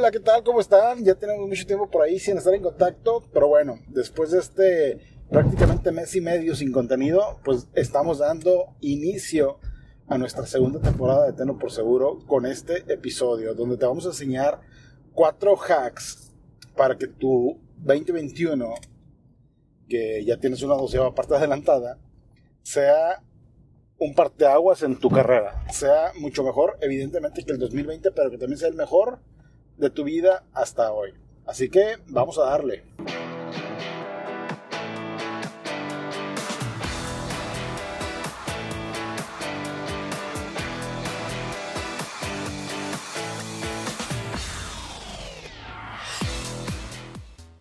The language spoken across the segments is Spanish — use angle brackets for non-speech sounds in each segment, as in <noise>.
Hola, ¿qué tal? ¿Cómo están? Ya tenemos mucho tiempo por ahí sin estar en contacto, pero bueno, después de este prácticamente mes y medio sin contenido, pues estamos dando inicio a nuestra segunda temporada de Teno por Seguro con este episodio, donde te vamos a enseñar cuatro hacks para que tu 2021, que ya tienes una doceava parte adelantada, sea un parteaguas en tu carrera. Sea mucho mejor, evidentemente, que el 2020, pero que también sea el mejor de tu vida hasta hoy. Así que vamos a darle.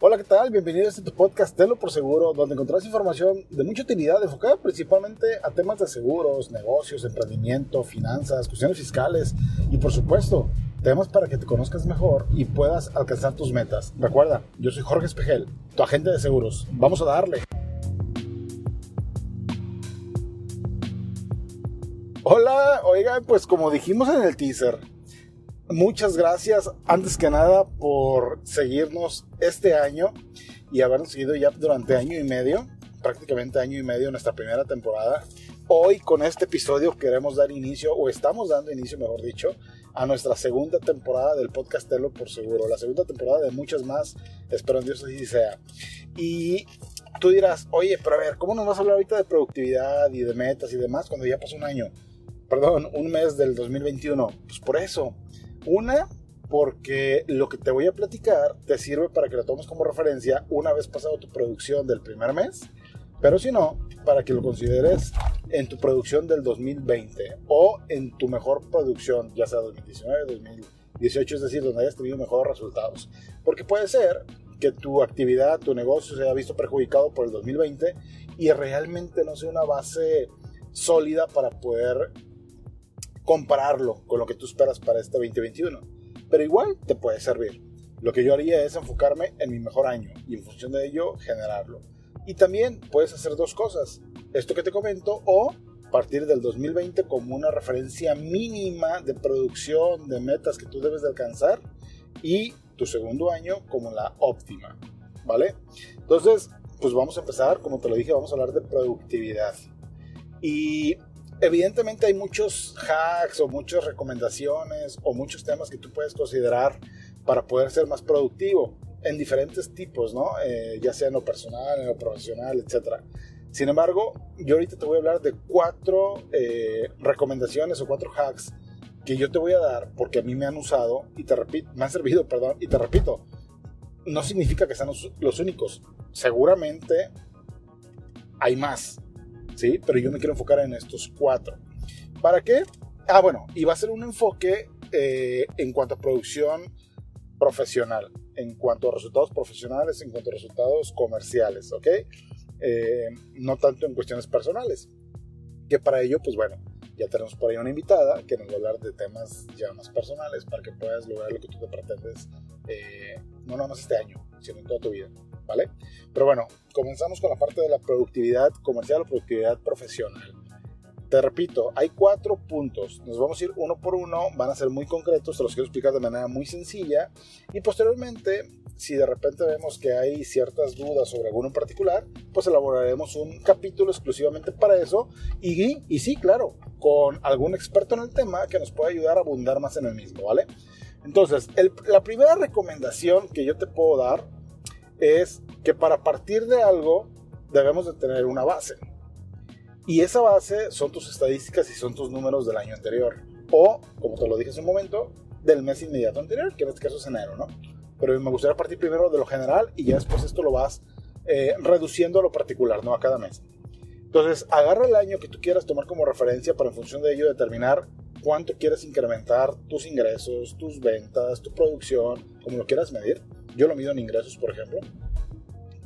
Hola, ¿qué tal? Bienvenidos a tu podcast Telo por Seguro, donde encontrarás información de mucha utilidad enfocada principalmente a temas de seguros, negocios, emprendimiento, finanzas, cuestiones fiscales y por supuesto, temas para que te conozcas mejor y puedas alcanzar tus metas. Recuerda, yo soy Jorge Espejel, tu agente de seguros. Vamos a darle. Hola, oigan, pues como dijimos en el teaser, muchas gracias antes que nada por seguirnos este año y habernos seguido ya durante año y medio, prácticamente año y medio nuestra primera temporada. Hoy con este episodio queremos dar inicio, o estamos dando inicio, mejor dicho, a nuestra segunda temporada del podcast Telo por seguro, la segunda temporada de muchas más, espero en Dios así sea. Y tú dirás, oye, pero a ver, ¿cómo nos vas a hablar ahorita de productividad y de metas y demás cuando ya pasó un año? Perdón, un mes del 2021. Pues por eso, una, porque lo que te voy a platicar te sirve para que lo tomes como referencia una vez pasado tu producción del primer mes, pero si no, para que lo consideres en tu producción del 2020 o en tu mejor producción, ya sea 2019, 2018, es decir, donde hayas tenido mejores resultados. Porque puede ser que tu actividad, tu negocio se haya visto perjudicado por el 2020 y realmente no sea una base sólida para poder compararlo con lo que tú esperas para este 2021. Pero igual te puede servir. Lo que yo haría es enfocarme en mi mejor año y en función de ello generarlo. Y también puedes hacer dos cosas. Esto que te comento o partir del 2020 como una referencia mínima de producción de metas que tú debes de alcanzar y tu segundo año como la óptima, ¿vale? Entonces, pues vamos a empezar, como te lo dije, vamos a hablar de productividad. Y evidentemente hay muchos hacks o muchas recomendaciones o muchos temas que tú puedes considerar para poder ser más productivo en diferentes tipos, ¿no? Eh, ya sea en lo personal, en lo profesional, etc. Sin embargo, yo ahorita te voy a hablar de cuatro eh, recomendaciones o cuatro hacks que yo te voy a dar porque a mí me han usado y te repito, me han servido, perdón, y te repito, no significa que sean los únicos. Seguramente hay más, ¿sí? Pero yo me quiero enfocar en estos cuatro. ¿Para qué? Ah, bueno, y va a ser un enfoque eh, en cuanto a producción profesional, en cuanto a resultados profesionales, en cuanto a resultados comerciales, ¿ok? Eh, no tanto en cuestiones personales. Que para ello, pues bueno, ya tenemos por ahí una invitada que nos va a hablar de temas ya más personales para que puedas lograr lo que tú te pretendes, eh, no nada más este año, sino en toda tu vida, ¿vale? Pero bueno, comenzamos con la parte de la productividad comercial o productividad profesional. Te repito, hay cuatro puntos. Nos vamos a ir uno por uno, van a ser muy concretos, te los quiero explicar de manera muy sencilla. Y posteriormente, si de repente vemos que hay ciertas dudas sobre alguno en particular, pues elaboraremos un capítulo exclusivamente para eso. Y, y sí, claro, con algún experto en el tema que nos pueda ayudar a abundar más en el mismo, ¿vale? Entonces, la primera recomendación que yo te puedo dar es que para partir de algo debemos de tener una base. Y esa base son tus estadísticas y son tus números del año anterior. O, como te lo dije hace un momento, del mes inmediato anterior, que en este caso es enero, ¿no? Pero me gustaría partir primero de lo general y ya después esto lo vas eh, reduciendo a lo particular, ¿no? A cada mes. Entonces, agarra el año que tú quieras tomar como referencia para en función de ello determinar cuánto quieres incrementar tus ingresos, tus ventas, tu producción, como lo quieras medir. Yo lo mido en ingresos, por ejemplo,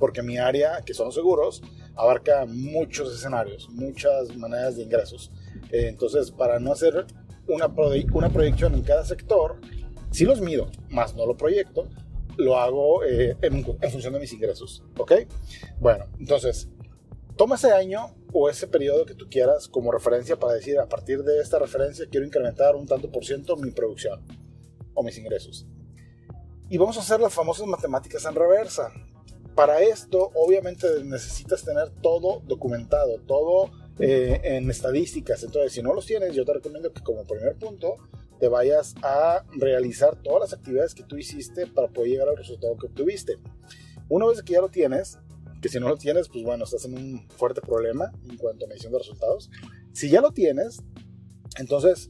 porque mi área, que son seguros, abarca muchos escenarios, muchas maneras de ingresos. Eh, entonces, para no hacer una, una proyección en cada sector, sí los mido, más no lo proyecto, lo hago eh, en, en, función de mis ingresos. ¿Ok? Bueno, entonces, toma ese año o ese periodo que tú quieras como referencia para decir, a partir de esta referencia quiero incrementar un tanto por ciento mi producción o mis ingresos. Y vamos a hacer las famosas matemáticas en reversa. Para esto, obviamente, necesitas tener todo documentado, todo eh, en estadísticas. Entonces, si no los tienes, yo te recomiendo que como primer punto te vayas a realizar todas las actividades que tú hiciste para poder llegar al resultado que obtuviste. Una vez que ya lo tienes, que si no lo tienes, pues bueno, estás en un fuerte problema en cuanto a medición de resultados. Si ya lo tienes, entonces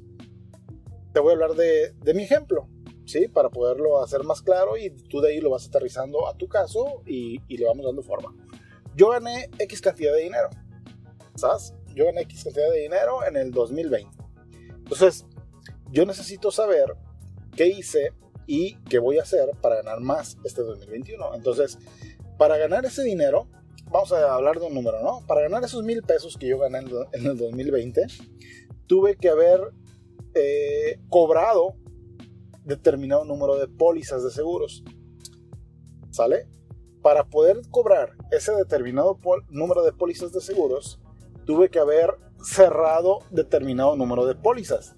te voy a hablar de, de mi ejemplo. ¿Sí? Para poderlo hacer más claro y tú de ahí lo vas aterrizando a tu caso y, le vamos dando forma. Yo gané X cantidad de dinero, ¿sabes? Yo gané X cantidad de dinero en el 2020. Entonces, yo necesito saber qué hice y qué voy a hacer para ganar más este 2021. Entonces, para ganar ese dinero, vamos a hablar de un número, ¿no? Para ganar esos mil pesos que yo gané en el 2020, tuve que haber eh, cobrado determinado número de pólizas de seguros. ¿Sale? Para poder cobrar ese determinado número de pólizas de seguros, tuve que haber cerrado determinado número de pólizas.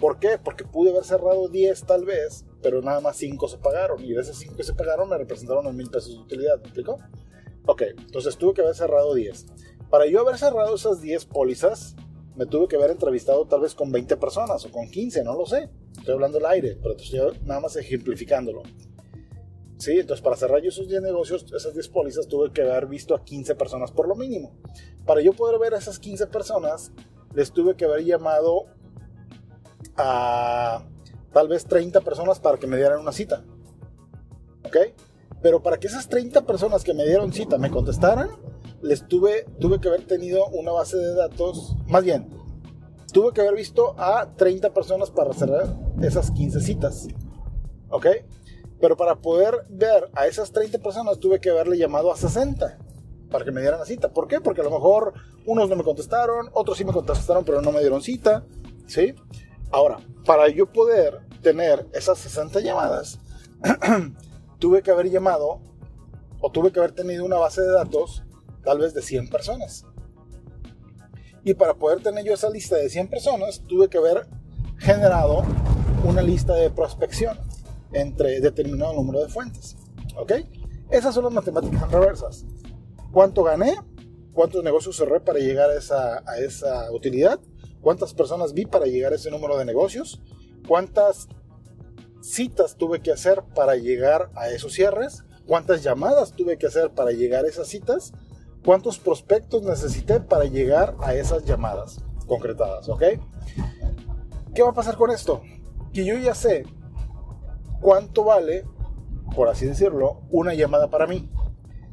¿Por qué? Porque pude haber cerrado 10 tal vez, pero nada más 5 se pagaron. Y de esos 5 que se pagaron me representaron los mil pesos de utilidad. ¿Me explico? Ok, entonces tuve que haber cerrado 10. Para yo haber cerrado esas 10 pólizas, me tuve que haber entrevistado tal vez con 20 personas o con 15, no lo sé. Estoy hablando al aire, pero estoy nada más ejemplificándolo. Sí, entonces para cerrar yo esos 10 negocios, esas 10 pólizas, tuve que haber visto a 15 personas por lo mínimo. Para yo poder ver a esas 15 personas, les tuve que haber llamado a tal vez 30 personas para que me dieran una cita. ¿Ok? Pero para que esas 30 personas que me dieron cita me contestaran, les tuve, tuve que haber tenido una base de datos, más bien, tuve que haber visto a 30 personas para cerrar esas 15 citas. ¿Ok? Pero para poder ver a esas 30 personas tuve que haberle llamado a 60 para que me dieran la cita. ¿Por qué? Porque a lo mejor unos no me contestaron, otros sí me contestaron pero no me dieron cita. ¿Sí? Ahora, para yo poder tener esas 60 llamadas, <clears throat> tuve que haber llamado o tuve que haber tenido una base de datos tal vez de 100 personas. Y para poder tener yo esa lista de 100 personas, tuve que haber generado una lista de prospección entre determinado número de fuentes. ¿Ok? Esas son las matemáticas reversas. ¿Cuánto gané? ¿Cuántos negocios cerré para llegar a esa, a esa utilidad? ¿Cuántas personas vi para llegar a ese número de negocios? ¿Cuántas citas tuve que hacer para llegar a esos cierres? ¿Cuántas llamadas tuve que hacer para llegar a esas citas? Cuántos prospectos necesité para llegar a esas llamadas concretadas, ¿ok? ¿Qué va a pasar con esto? Que yo ya sé cuánto vale, por así decirlo, una llamada para mí.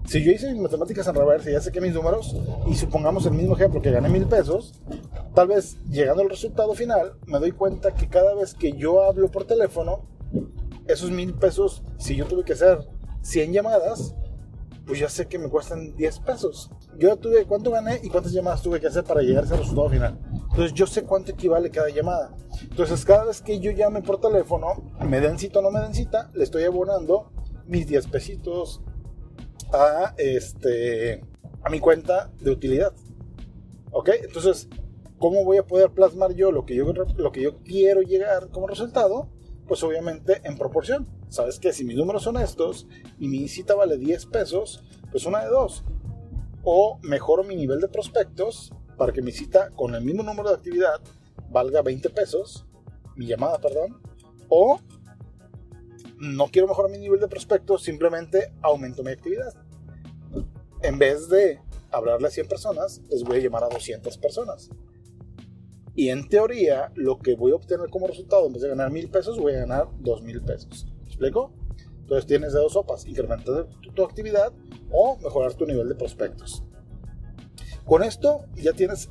Si yo hice mis matemáticas en reversa y ya sé que mis números, y supongamos el mismo ejemplo que gané mil pesos, tal vez llegando al resultado final, me doy cuenta que cada vez que yo hablo por teléfono, esos mil pesos, si yo tuve que hacer 100 llamadas, pues ya sé que me cuestan 10 pesos. Yo tuve cuánto gané y cuántas llamadas tuve que hacer para llegar a ese resultado final. Entonces yo sé cuánto equivale cada llamada. Entonces cada vez que yo llame por teléfono, me den cita o no me den cita, le estoy abonando mis 10 pesitos a, este, a mi cuenta de utilidad. ¿Ok? Entonces, ¿cómo voy a poder plasmar yo lo que yo, lo que yo quiero llegar como resultado? Pues obviamente en proporción. ¿Sabes que Si mis números son estos y mi cita vale 10 pesos, pues una de dos. O mejoro mi nivel de prospectos para que mi cita con el mismo número de actividad valga 20 pesos, mi llamada, perdón. O no quiero mejorar mi nivel de prospectos, simplemente aumento mi actividad. En vez de hablarle a 100 personas, les voy a llamar a 200 personas. Y en teoría, lo que voy a obtener como resultado, en vez de ganar mil pesos, voy a ganar dos mil pesos. ¿Me explico? Entonces tienes dos sopas, incrementar tu, actividad o mejorar tu nivel de prospectos. Con esto ya tienes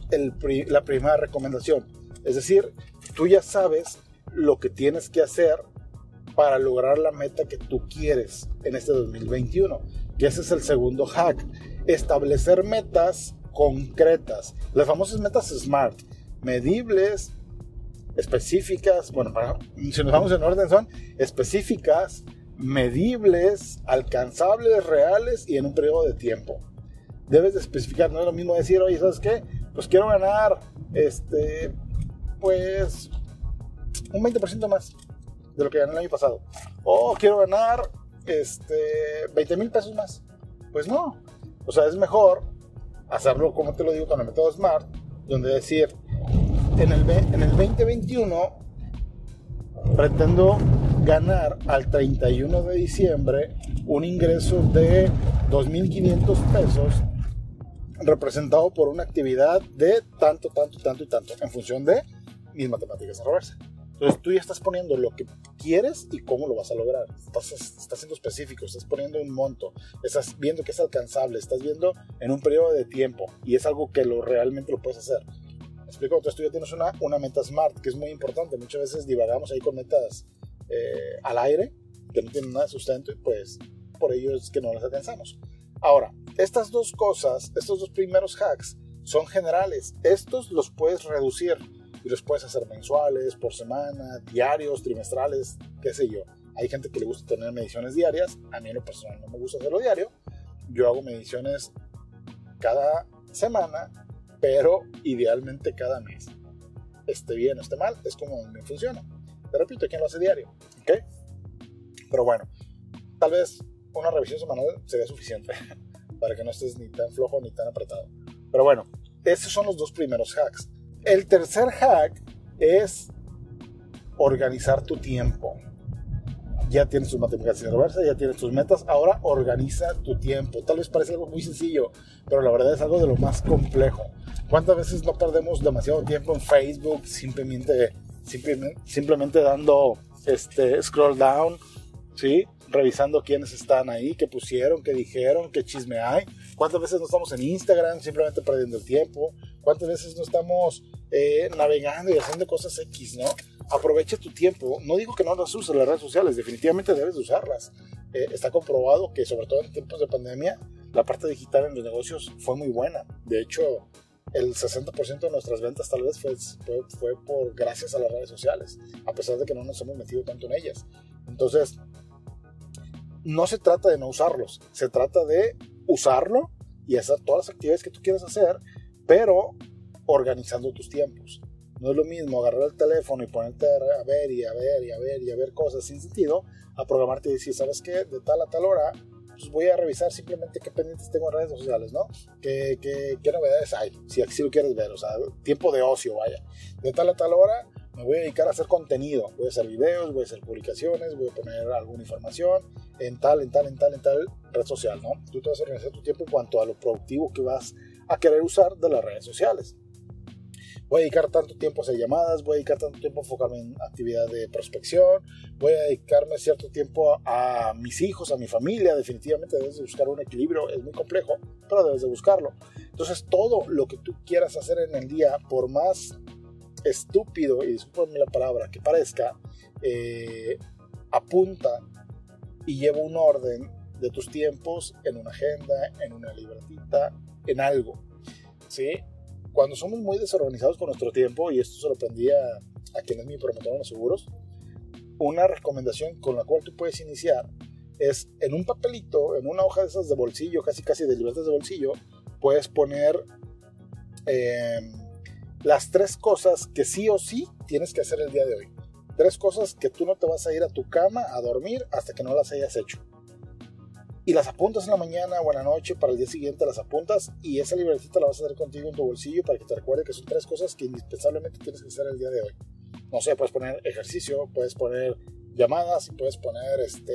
la primera recomendación. Es decir, tú ya sabes lo que tienes que hacer para lograr la meta que tú quieres en este 2021. Que ese es el segundo hack. Establecer metas concretas. Las famosas metas SMART medibles, específicas, bueno, si nos vamos en orden son específicas, medibles, alcanzables, reales y en un periodo de tiempo. Debes de especificar, no es lo mismo decir, oye, ¿sabes qué? Pues quiero ganar, este, pues, un 20% más. de lo que gané el año pasado. O quiero ganar este, 20 mil pesos más. Pues no. O sea, es mejor hacerlo, como te lo digo, con el método SMART, donde decir, en el, en el 2021 pretendo ganar al 31 de diciembre un ingreso de 2.500 pesos representado por una actividad de tanto, tanto, tanto y tanto, en función de mis matemáticas en reversa. Entonces tú ya estás poniendo lo que quieres y cómo lo vas a lograr. Estás, estás siendo específico, estás poniendo un monto, estás viendo que es alcanzable, estás viendo en un periodo de tiempo y es algo que lo realmente lo puedes hacer. ¿Me explico? Entonces tú ya tienes una, una meta SMART, que es muy importante. Muchas veces divagamos ahí con metas eh, al aire, que no tienen nada de sustento y pues por ello es que no las alcanzamos. Ahora, estas dos cosas, estos dos primeros hacks son generales. Estos los puedes reducir y los puedes hacer mensuales, por semana, diarios, trimestrales, qué sé yo. Hay gente que le gusta tener mediciones diarias, a mí en lo personal no me gusta hacerlo diario. Yo hago mediciones cada semana, pero idealmente cada mes. Esté bien o esté mal, es como me funciona. Te repito, ¿quién lo hace diario? ¿Ok? Pero bueno, tal vez una revisión semanal sería suficiente <laughs> para que no estés ni tan flojo ni tan apretado. Pero bueno, esos son los dos primeros hacks. El tercer hack es organizar tu tiempo. Ya tienes tus matemáticas en reversa, ya tienes tus metas, ahora organiza tu tiempo. Tal vez parece algo muy sencillo, pero la verdad es algo de lo más complejo. ¿Cuántas veces no perdemos demasiado tiempo en Facebook simplemente, simplemente, simplemente dando este, scroll down? ¿Sí? revisando quiénes están ahí, qué pusieron, qué dijeron, qué chisme hay. ¿Cuántas veces no estamos en Instagram simplemente perdiendo el tiempo? ¿Cuántas veces no estamos eh, navegando y haciendo cosas X, no? Aprovecha tu tiempo. No digo que no las uses las redes sociales, definitivamente debes de usarlas. Eh, está comprobado que sobre todo en tiempos de pandemia, la parte digital en los negocios fue muy buena. De hecho, el 60% de nuestras ventas tal vez fue, fue, por gracias a las redes sociales, a pesar de que no nos hemos metido tanto en ellas. Entonces, no se trata de no usarlos, se trata de usarlo y hacer todas las actividades que tú quieras hacer, pero organizando tus tiempos. No es lo mismo agarrar el teléfono y ponerte a ver y a ver y a ver y a ver cosas sin sentido, a programarte y decir, ¿sabes qué? De tal a tal hora, pues voy a revisar simplemente qué pendientes tengo en redes sociales, ¿no? ¿Qué, qué, qué novedades hay? Si así lo quieres ver, o sea, tiempo de ocio, vaya. De tal a tal hora, me voy a dedicar a hacer contenido. Voy a hacer videos, voy a hacer publicaciones, voy a poner alguna información en tal, en tal, en tal, en tal red social, ¿no? Tú te vas a organizar tu tiempo en cuanto a lo productivo que vas a querer usar de las redes sociales. Voy a dedicar tanto tiempo a hacer llamadas, voy a dedicar tanto tiempo a enfocarme en actividad de prospección, voy a dedicarme cierto tiempo a, mis hijos, a mi familia. Definitivamente debes de buscar un equilibrio, es muy complejo, pero debes de buscarlo. Entonces, todo lo que tú quieras hacer en el día, por más estúpido, y discúlpenme la palabra, que parezca, eh, apunta y lleva un orden de tus tiempos en una agenda, en una libretita, en algo. ¿sí? Cuando somos muy desorganizados con nuestro tiempo, y esto se lo aprendí a, quien es en los seguros, una recomendación con la cual tú puedes iniciar es en un papelito, en una hoja de esas de bolsillo, casi casi de libretas de bolsillo, puedes poner... Eh, las tres cosas que sí o sí tienes que hacer el día de hoy. Tres cosas que tú no te vas a ir a tu cama a dormir hasta que no las hayas hecho. Y las apuntas en la mañana o en la noche, para el día siguiente las apuntas y esa libretita la vas a tener contigo en tu bolsillo para que te recuerde que son tres cosas que indispensablemente tienes que hacer el día de hoy. No sé, puedes poner ejercicio, puedes poner llamadas y puedes poner este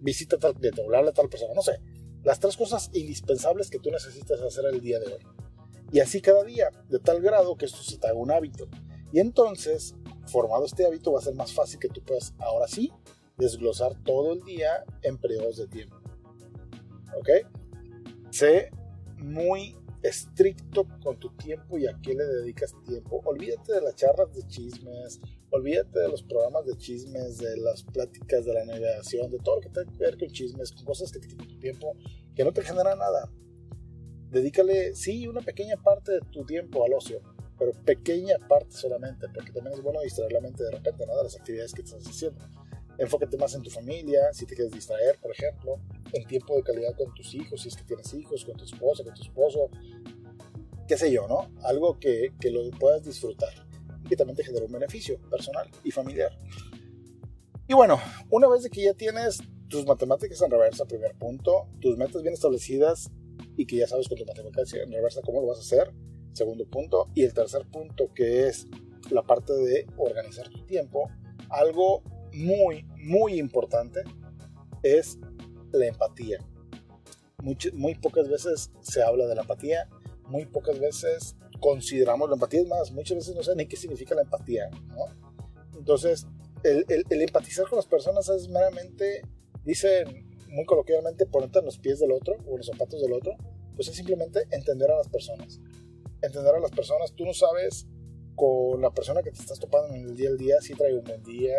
visita tal cliente, hablarle a tal persona, no sé. Las tres cosas indispensables que tú necesitas hacer el día de hoy. Y así cada día, de tal grado que esto se te haga un hábito. Y entonces, formado este hábito, va a ser más fácil que tú puedas, ahora sí, desglosar todo el día en periodos de tiempo. ¿Ok? Sé muy estricto con tu tiempo y a qué le dedicas tiempo. Olvídate de las charlas de chismes, olvídate de los programas de chismes, de las pláticas de la navegación, de todo lo que tenga que ver con chismes, con cosas que te quitan tu tiempo, que no te generan nada dedícale, sí, una pequeña parte de tu tiempo al ocio, pero pequeña parte solamente, porque también es bueno distraer la mente de repente, ¿no? De las actividades que estás haciendo. Enfócate más en tu familia, si te quieres distraer, por ejemplo, en tiempo de calidad con tus hijos, si es que tienes hijos, con tu esposa, con tu esposo, qué sé yo, ¿no? Algo que, que lo puedas disfrutar. y también te genera un beneficio personal y familiar. Y bueno, una vez de que ya tienes tus matemáticas en reversa, primer punto, tus metas bien establecidas y que ya sabes con tu matemáticas en reversa cómo lo vas a hacer, segundo punto, y el tercer punto que es la parte de organizar tu tiempo, algo muy, muy importante es la empatía. Muy, muy pocas veces se habla de la empatía, muy pocas veces consideramos la empatía, es más, muchas veces no sé ni qué significa la empatía, ¿no? Entonces, el, el, empatizar con las personas es meramente, dicen muy coloquialmente, ponerte en los pies del otro o en los zapatos del otro, pues es simplemente entender a las personas. Entender a las personas, tú no sabes con la persona que te estás topando en el día al día si trae un buen día,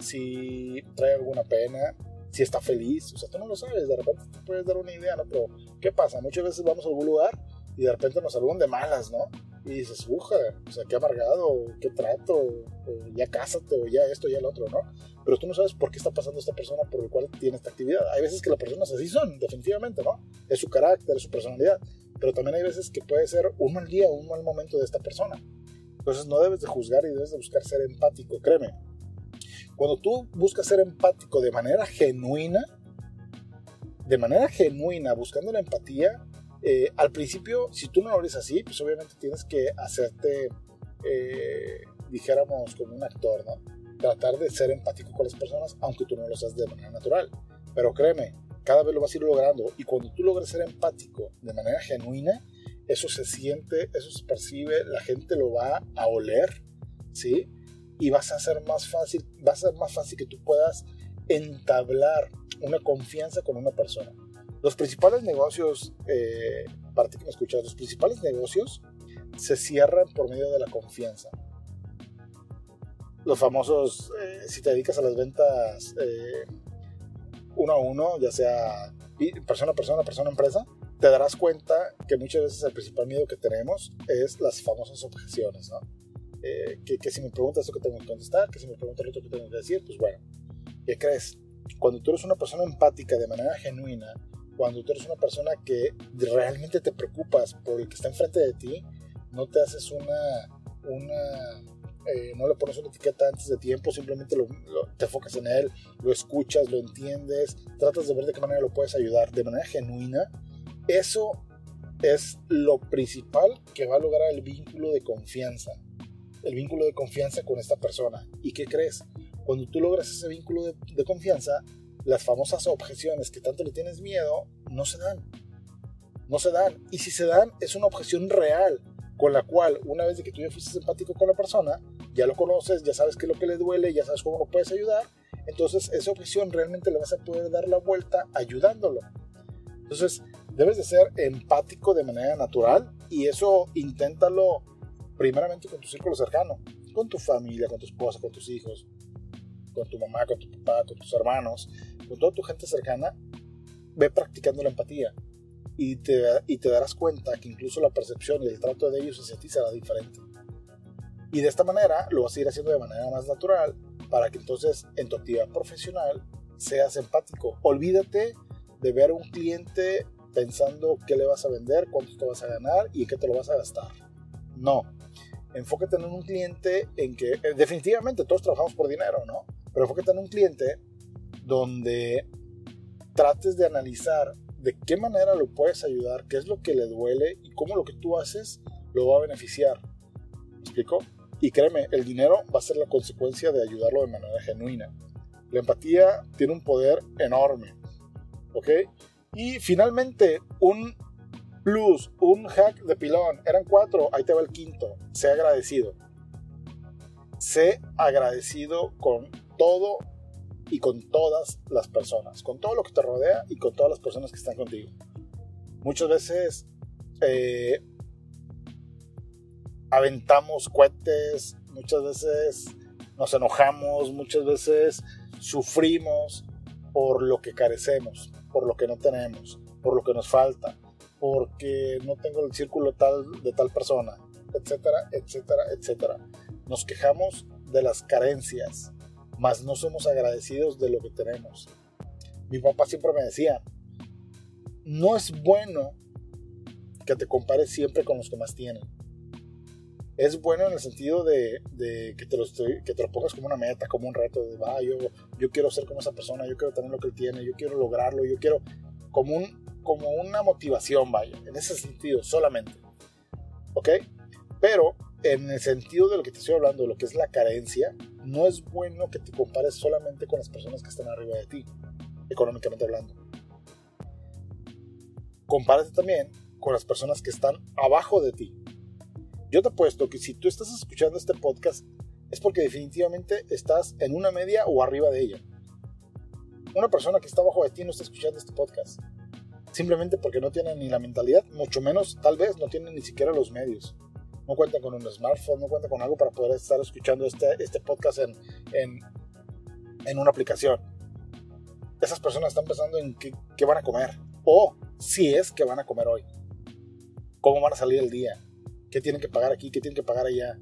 si trae alguna pena, si está feliz, o sea, tú no lo sabes, de repente te puedes dar una idea, ¿no? Pero, ¿qué pasa? Muchas veces vamos a algún lugar y de repente nos saludan de malas, ¿no? Y dices, uja, o sea, qué amargado, qué trato, ya cásate, o ya esto, ya lo otro, ¿no? Pero tú no sabes por qué está pasando esta persona por el cual tiene esta actividad. Hay veces que las personas así son, definitivamente, ¿no? Es su carácter, es su personalidad. Pero también hay veces que puede ser un mal día, un mal momento de esta persona. Entonces no debes de juzgar y debes de buscar ser empático, créeme. Cuando tú buscas ser empático de manera genuina, de manera genuina, buscando la empatía, eh, al principio, si tú no lo eres así, pues obviamente tienes que hacerte, eh, dijéramos, como un actor, ¿no? Tratar de ser empático con las personas, aunque tú no lo seas de manera natural. Pero créeme, cada vez lo vas a ir logrando. Y cuando tú logres ser empático de manera genuina, eso se siente, eso se percibe, la gente lo va a oler, ¿sí? Y vas a ser más fácil, va a ser más fácil que tú puedas entablar una confianza con una persona. Los principales negocios, eh, para ti que me escuchas, los principales negocios se cierran por medio de la confianza. Los famosos, eh, si te dedicas a las ventas eh, uno a uno, ya sea persona a persona, persona a empresa, te darás cuenta que muchas veces el principal miedo que tenemos es las famosas objeciones, ¿no? Eh, que, que, si me preguntas lo que tengo que contestar, que si me preguntas lo que tengo que decir, pues bueno, ¿qué crees? Cuando tú eres una persona empática de manera genuina, cuando tú eres una persona que realmente te preocupas por el que está enfrente de ti, no te haces una, una eh, no le pones una etiqueta antes de tiempo, simplemente lo, te enfocas en él, lo escuchas, lo entiendes, tratas de ver de qué manera lo puedes ayudar de manera genuina, eso es lo principal que va a lograr el vínculo de confianza, el vínculo de confianza con esta persona. ¿Y qué crees? Cuando tú logras ese vínculo de, confianza, las famosas objeciones que tanto le tienes miedo no se dan. No se dan. Y si se dan, es una objeción real, con la cual, una vez que tú ya fuiste empático con la persona, ya lo conoces, ya sabes qué es lo que le duele, ya sabes cómo lo puedes ayudar, entonces esa objeción realmente le vas a poder dar la vuelta ayudándolo. Entonces, debes de ser empático de manera natural y eso inténtalo primeramente con tu círculo cercano, con tu familia, con tu esposa, con tus hijos, con tu mamá, con tu papá, con tus hermanos, con toda tu gente cercana, ve practicando la empatía y te, y te darás cuenta que incluso la percepción y el trato de ellos hacia ti será diferente. Y de esta manera lo vas a ir haciendo de manera más natural para que entonces en tu actividad profesional seas empático. Olvídate de ver a un cliente pensando qué le vas a vender, cuánto te vas a ganar y qué te lo vas a gastar. No. Enfócate en un cliente en que eh, definitivamente todos trabajamos por dinero, ¿no? Pero enfócate en un cliente donde trates de analizar de qué manera lo puedes ayudar, qué es lo que le duele y cómo lo que tú haces lo va a beneficiar. ¿Me explico? Y créeme, el dinero va a ser la consecuencia de ayudarlo de manera genuina. La empatía tiene un poder enorme. ¿Ok? Y finalmente, un plus, un hack de pilón. Eran cuatro, ahí te va el quinto. Sé agradecido. Sé agradecido con todo y con todas las personas, con todo lo que te rodea y con todas las personas que están contigo. Muchas veces eh, aventamos cohetes, muchas veces nos enojamos, muchas veces sufrimos por lo que carecemos, por lo que no tenemos, por lo que nos falta, porque no tengo el círculo tal de tal persona, etcétera, etcétera, etcétera. Nos quejamos de las carencias, mas no somos agradecidos de lo que tenemos. Mi papá siempre me decía, no es bueno que te compares siempre con los que más tienen Es bueno en el sentido de, que, te lo que te lo pongas como una meta, como un reto, de, va, yo, yo quiero ser como esa persona, yo quiero tener lo que él tiene, yo quiero lograrlo, yo quiero como, como una motivación, vaya, en ese sentido solamente. ¿Ok? Pero en el sentido de lo que te estoy hablando, lo que es la carencia, no es bueno que te compares solamente con las personas que están arriba de ti, económicamente hablando. Compárate también con las personas que están abajo de ti. Yo te apuesto que si tú estás escuchando este podcast es porque definitivamente estás en una media o arriba de ella. Una persona que está abajo de ti no está escuchando este podcast. Simplemente porque no tiene ni la mentalidad, mucho menos tal vez no tiene ni siquiera los medios no cuenta con un smartphone, no cuenta con algo para poder estar escuchando este, este podcast en, en, en una aplicación. Esas personas están pensando en qué, qué van a comer o si es que van a comer hoy. ¿Cómo van a salir el día? ¿Qué tienen que pagar aquí? ¿Qué tienen que pagar allá?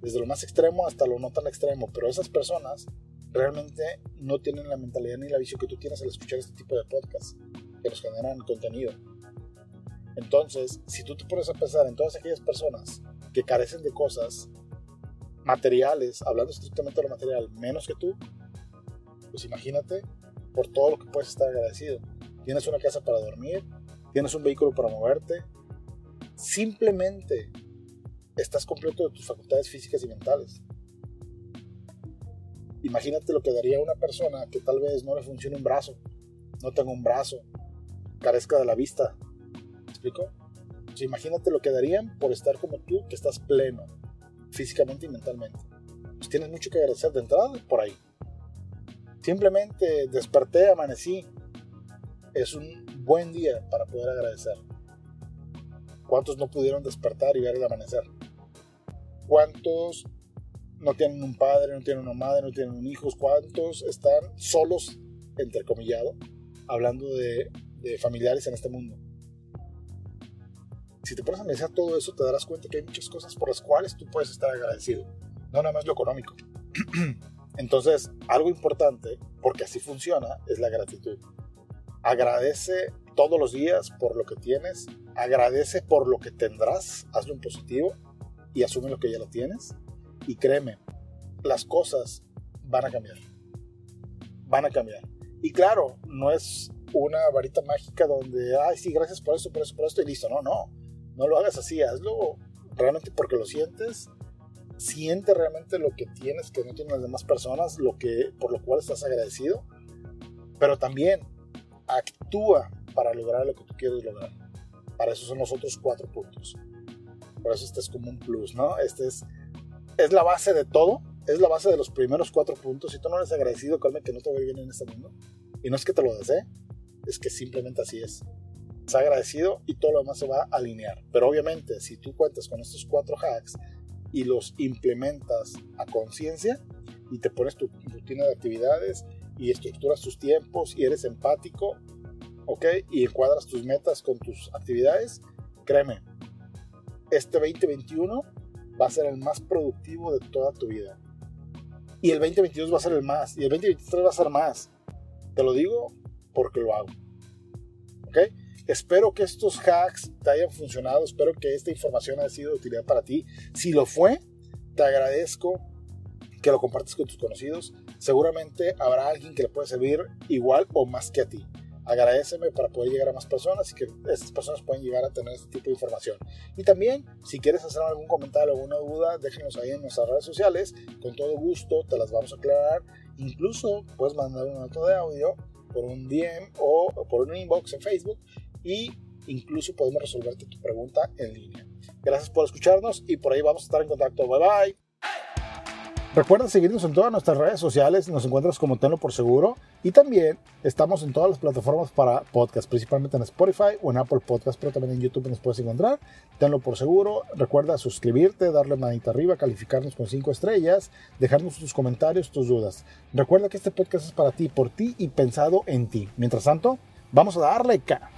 Desde lo más extremo hasta lo no tan extremo. Pero esas personas realmente no tienen la mentalidad ni la visión que tú tienes al escuchar este tipo de podcasts que nos generan contenido. Entonces, si tú te pones a pensar en todas aquellas personas que carecen de cosas materiales, hablando estrictamente de lo material, menos que tú, pues imagínate por todo lo que puedes estar agradecido. Tienes una casa para dormir, tienes un vehículo para moverte, simplemente estás completo de tus facultades físicas y mentales. Imagínate lo que daría una persona que tal vez no le funcione un brazo, no tenga un brazo, carezca de la vista. ¿Me explico? imagínate lo que darían por estar como tú, que estás pleno, físicamente y mentalmente. Pues tienes mucho que agradecer de entrada por ahí. Simplemente desperté, amanecí. Es un buen día para poder agradecer. ¿Cuántos no pudieron despertar y ver el amanecer? ¿Cuántos no tienen un padre, no tienen una madre, no tienen un hijo? ¿Cuántos están solos, entrecomillado, hablando de, de familiares en este mundo? si te pones a analizar todo eso, te darás cuenta que hay muchas cosas por las cuales tú puedes estar agradecido, no nada más lo económico. <clears throat> Entonces, algo importante, porque así funciona, es la gratitud. Agradece todos los días por lo que tienes, agradece por lo que tendrás, hazlo en positivo y asume lo que ya lo tienes. Y créeme, las cosas van a cambiar. Van a cambiar. Y claro, no es una varita mágica donde, ay, sí, gracias por esto, por eso, por esto y listo. No, no no lo hagas así, hazlo realmente porque lo sientes. Siente realmente lo que tienes que no tienen las demás personas, lo que, por lo cual estás agradecido. Pero también actúa para lograr lo que tú quieres lograr. Para eso son los otros cuatro puntos. Por eso este es como un plus, ¿no? Este es, es la base de todo. Es la base de los primeros cuatro puntos. Si tú no eres agradecido, créeme que no te va bien en este mundo. Y no es que te lo desee, es que simplemente así es ha agradecido y todo lo demás se va a alinear. Pero obviamente, si tú cuentas con estos cuatro hacks y los implementas a conciencia y te pones tu rutina de actividades y estructuras tus tiempos y eres empático, ¿ok? Y encuadras tus metas con tus actividades, créeme, este 2021 va a ser el más productivo de toda tu vida. Y el 2022 va a ser el más. Y el 2023 va a ser más. Te lo digo porque lo hago. ¿Ok? Espero que estos hacks te hayan funcionado, espero que esta información haya sido de utilidad para ti. Si lo fue, te agradezco que lo compartas con tus conocidos. Seguramente habrá alguien que le pueda servir igual o más que a ti. Agradeceme para poder llegar a más personas y que estas personas puedan llegar a tener este tipo de información. Y también, si quieres hacer algún comentario o alguna duda, déjenos ahí en nuestras redes sociales. Con todo gusto te las vamos a aclarar. Incluso puedes mandar una nota de audio por un DM o por un inbox en Facebook y incluso podemos resolverte tu pregunta en línea. Gracias por escucharnos y por ahí vamos a estar en contacto. Bye bye. Recuerda seguirnos en todas nuestras redes sociales, nos encuentras como Tenlo por Seguro y también estamos en todas las plataformas para podcast, principalmente en Spotify o en Apple Podcast, pero también en YouTube nos puedes encontrar. Tenlo por Seguro, recuerda suscribirte, darle manita arriba, calificarnos con 5 estrellas, dejarnos tus comentarios, tus dudas. Recuerda que este podcast es para ti, por ti y pensado en ti. Mientras tanto, vamos a darle acá.